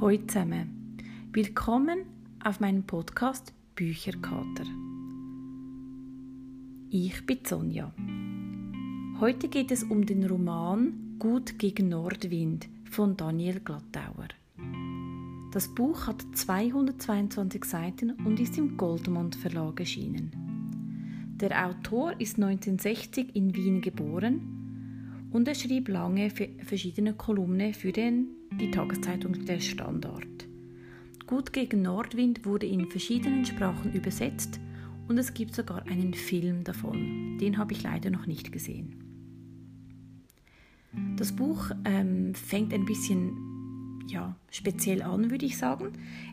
Hallo zusammen. Willkommen auf meinem Podcast Bücherkater. Ich bin Sonja. Heute geht es um den Roman Gut gegen Nordwind von Daniel Glattauer. Das Buch hat 222 Seiten und ist im Goldmond Verlag erschienen. Der Autor ist 1960 in Wien geboren und er schrieb lange verschiedene Kolumnen für den die Tageszeitung Der Standard. Gut gegen Nordwind wurde in verschiedenen Sprachen übersetzt und es gibt sogar einen Film davon. Den habe ich leider noch nicht gesehen. Das Buch ähm, fängt ein bisschen ja, speziell an, würde ich sagen.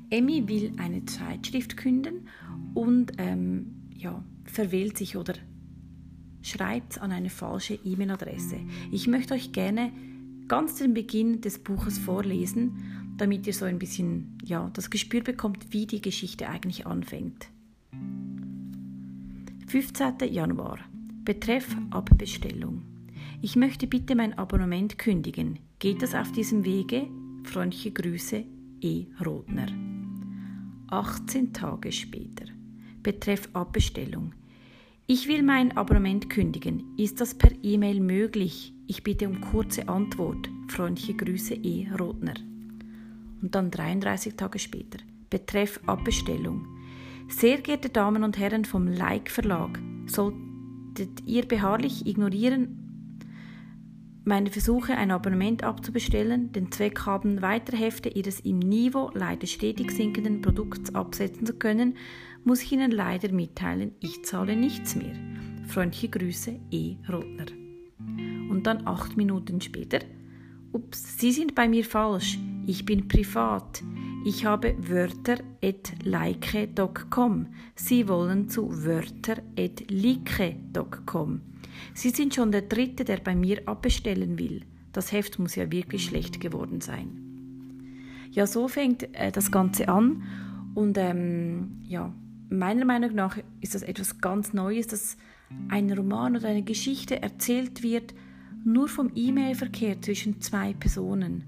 Emmy will eine Zeitschrift künden und ähm, ja, verwählt sich oder schreibt an eine falsche E-Mail-Adresse. Ich möchte euch gerne ganz den Beginn des Buches vorlesen, damit ihr so ein bisschen ja, das Gespür bekommt, wie die Geschichte eigentlich anfängt. 15. Januar. Betreff Abbestellung. Ich möchte bitte mein Abonnement kündigen. Geht das auf diesem Wege? Freundliche Grüße, E. Rodner. 18 Tage später. Betreff Abbestellung. Ich will mein Abonnement kündigen. Ist das per E-Mail möglich? Ich bitte um kurze Antwort. Freundliche Grüße E. Rodner. Und dann 33 Tage später. Betreff Abbestellung. Sehr geehrte Damen und Herren vom Like Verlag, solltet ihr beharrlich ignorieren meine Versuche, ein Abonnement abzubestellen, den Zweck haben, weitere Hefte ihres im Niveau leider stetig sinkenden Produkts absetzen zu können, muss ich Ihnen leider mitteilen, ich zahle nichts mehr. Freundliche Grüße, E. Rotner. Und dann acht Minuten später. Ups, Sie sind bei mir falsch. Ich bin privat. Ich habe wörter.like.com. Sie wollen zu wörter.like.com. Sie sind schon der Dritte, der bei mir abbestellen will. Das Heft muss ja wirklich schlecht geworden sein. Ja, so fängt äh, das Ganze an. Und ähm, ja, meiner Meinung nach ist das etwas ganz Neues, dass ein Roman oder eine Geschichte erzählt wird, nur vom E-Mail-Verkehr zwischen zwei Personen.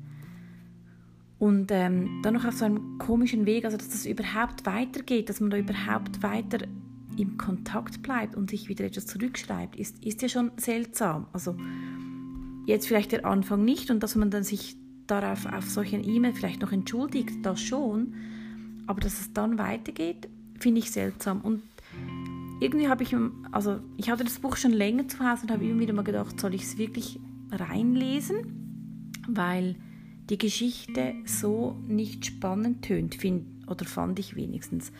Und ähm, dann noch auf so einem komischen Weg, also dass das überhaupt weitergeht, dass man da überhaupt weiter im Kontakt bleibt und sich wieder etwas zurückschreibt, ist, ist ja schon seltsam. Also jetzt vielleicht der Anfang nicht und dass man dann sich darauf auf solchen E-Mail vielleicht noch entschuldigt, das schon, aber dass es dann weitergeht, finde ich seltsam. Und irgendwie habe ich, also ich hatte das Buch schon länger zu Hause und habe immer wieder mal gedacht, soll ich es wirklich reinlesen? Weil die Geschichte so nicht spannend tönt, find, oder fand ich wenigstens.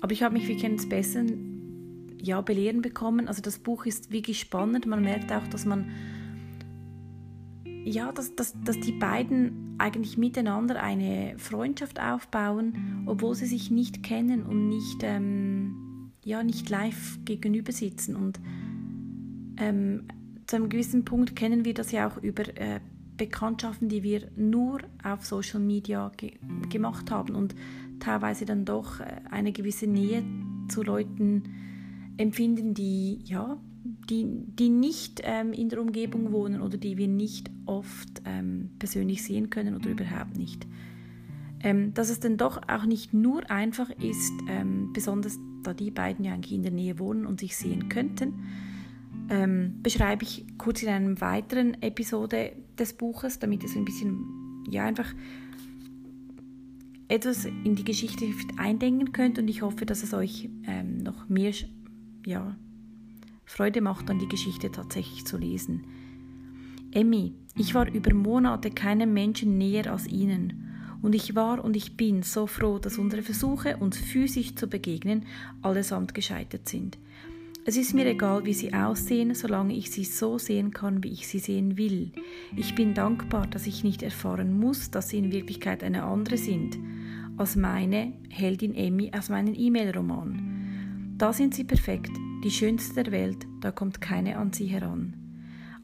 Aber ich habe mich wirklich eines Besseren ja, belehren bekommen. Also das Buch ist wirklich spannend. Man merkt auch, dass man ja, dass, dass, dass die beiden eigentlich miteinander eine Freundschaft aufbauen, obwohl sie sich nicht kennen und nicht, ähm, ja, nicht live gegenüber sitzen. Und ähm, zu einem gewissen Punkt kennen wir das ja auch über äh, Bekanntschaften, die wir nur auf Social Media ge gemacht haben und teilweise dann doch äh, eine gewisse Nähe zu Leuten empfinden, die ja die, die nicht ähm, in der Umgebung wohnen oder die wir nicht oft ähm, persönlich sehen können oder überhaupt nicht. Ähm, dass es dann doch auch nicht nur einfach ist, ähm, besonders da die beiden ja eigentlich in der Nähe wohnen und sich sehen könnten, ähm, beschreibe ich kurz in einer weiteren Episode des Buches, damit es ein bisschen, ja, einfach etwas in die Geschichte eindenken könnt und ich hoffe, dass es euch ähm, noch mehr ja, Freude macht, dann die Geschichte tatsächlich zu lesen. Emmy, ich war über Monate keinem Menschen näher als Ihnen. Und ich war und ich bin so froh, dass unsere Versuche, uns physisch zu begegnen, allesamt gescheitert sind. Es ist mir egal, wie sie aussehen, solange ich sie so sehen kann, wie ich sie sehen will. Ich bin dankbar, dass ich nicht erfahren muss, dass sie in Wirklichkeit eine andere sind, als meine Heldin Emmy aus meinem E-Mail-Roman. Da sind sie perfekt, die schönste der Welt, da kommt keine an sie heran.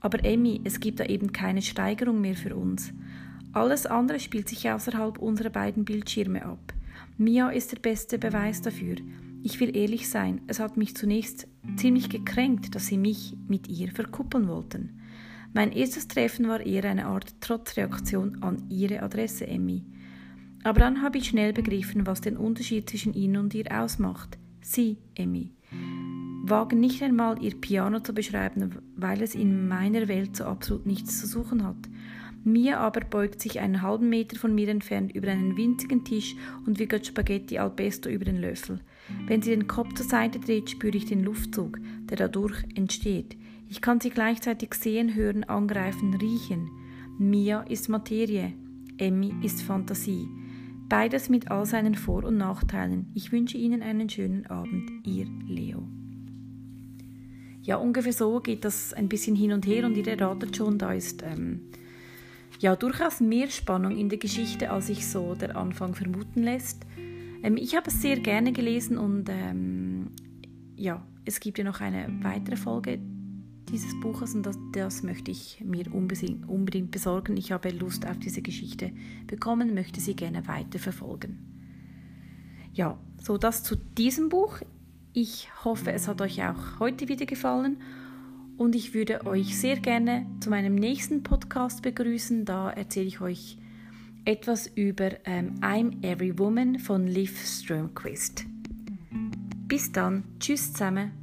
Aber Emmy, es gibt da eben keine Steigerung mehr für uns. Alles andere spielt sich außerhalb unserer beiden Bildschirme ab. Mia ist der beste Beweis dafür. Ich will ehrlich sein, es hat mich zunächst ziemlich gekränkt, dass sie mich mit ihr verkuppeln wollten. Mein erstes Treffen war eher eine Art Trotzreaktion an ihre Adresse, Emmy. Aber dann habe ich schnell begriffen, was den Unterschied zwischen ihnen und ihr ausmacht. Sie, Emmy, wagen nicht einmal ihr Piano zu beschreiben, weil es in meiner Welt so absolut nichts zu suchen hat. Mia aber beugt sich einen halben Meter von mir entfernt über einen winzigen Tisch und wickelt Spaghetti al pesto über den Löffel. Wenn sie den Kopf zur Seite dreht, spüre ich den Luftzug, der dadurch entsteht. Ich kann sie gleichzeitig sehen, hören, angreifen, riechen. Mia ist Materie, Emmy ist Fantasie. Beides mit all seinen Vor- und Nachteilen. Ich wünsche Ihnen einen schönen Abend, Ihr Leo. Ja, ungefähr so geht das ein bisschen hin und her und ihr erratet schon, da ist ähm, ja durchaus mehr Spannung in der Geschichte, als sich so der Anfang vermuten lässt. Ähm, ich habe es sehr gerne gelesen und ähm, ja, es gibt ja noch eine weitere Folge dieses Buches und das, das möchte ich mir unbedingt besorgen. Ich habe Lust auf diese Geschichte bekommen, möchte sie gerne weiter verfolgen. Ja, so das zu diesem Buch. Ich hoffe, es hat euch auch heute wieder gefallen und ich würde euch sehr gerne zu meinem nächsten Podcast begrüßen. Da erzähle ich euch etwas über ähm, I'm Every Woman von Liv Strömquist. Bis dann, tschüss zusammen.